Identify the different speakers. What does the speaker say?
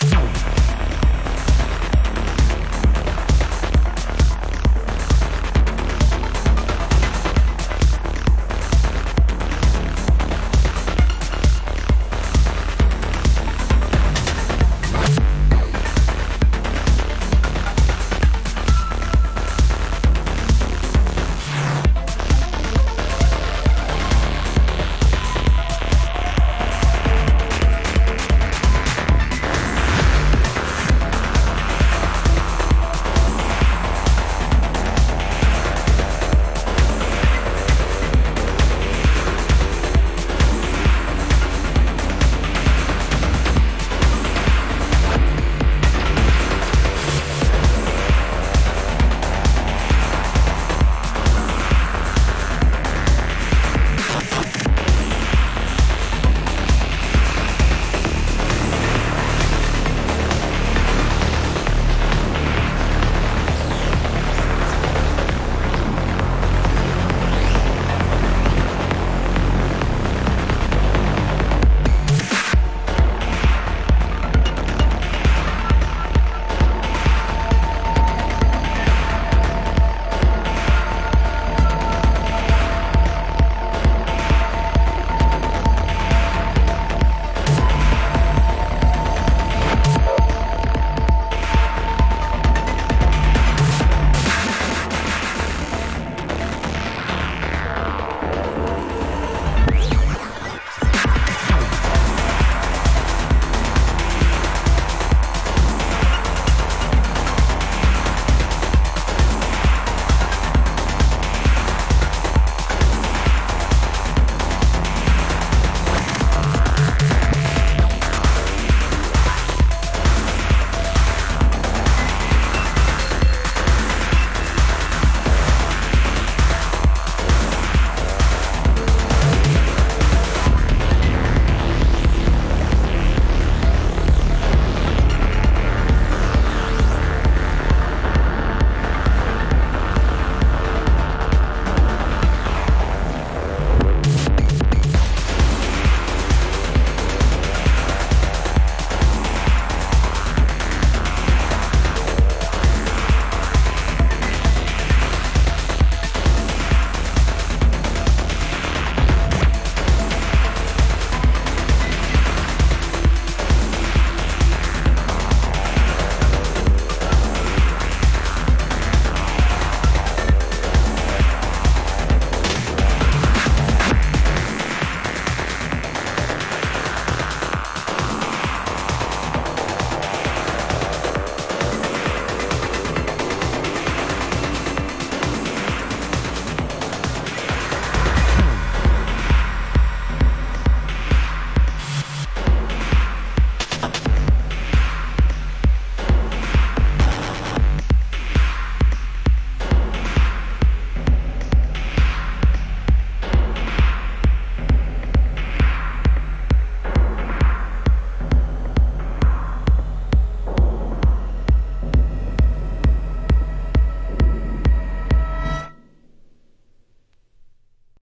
Speaker 1: Bye.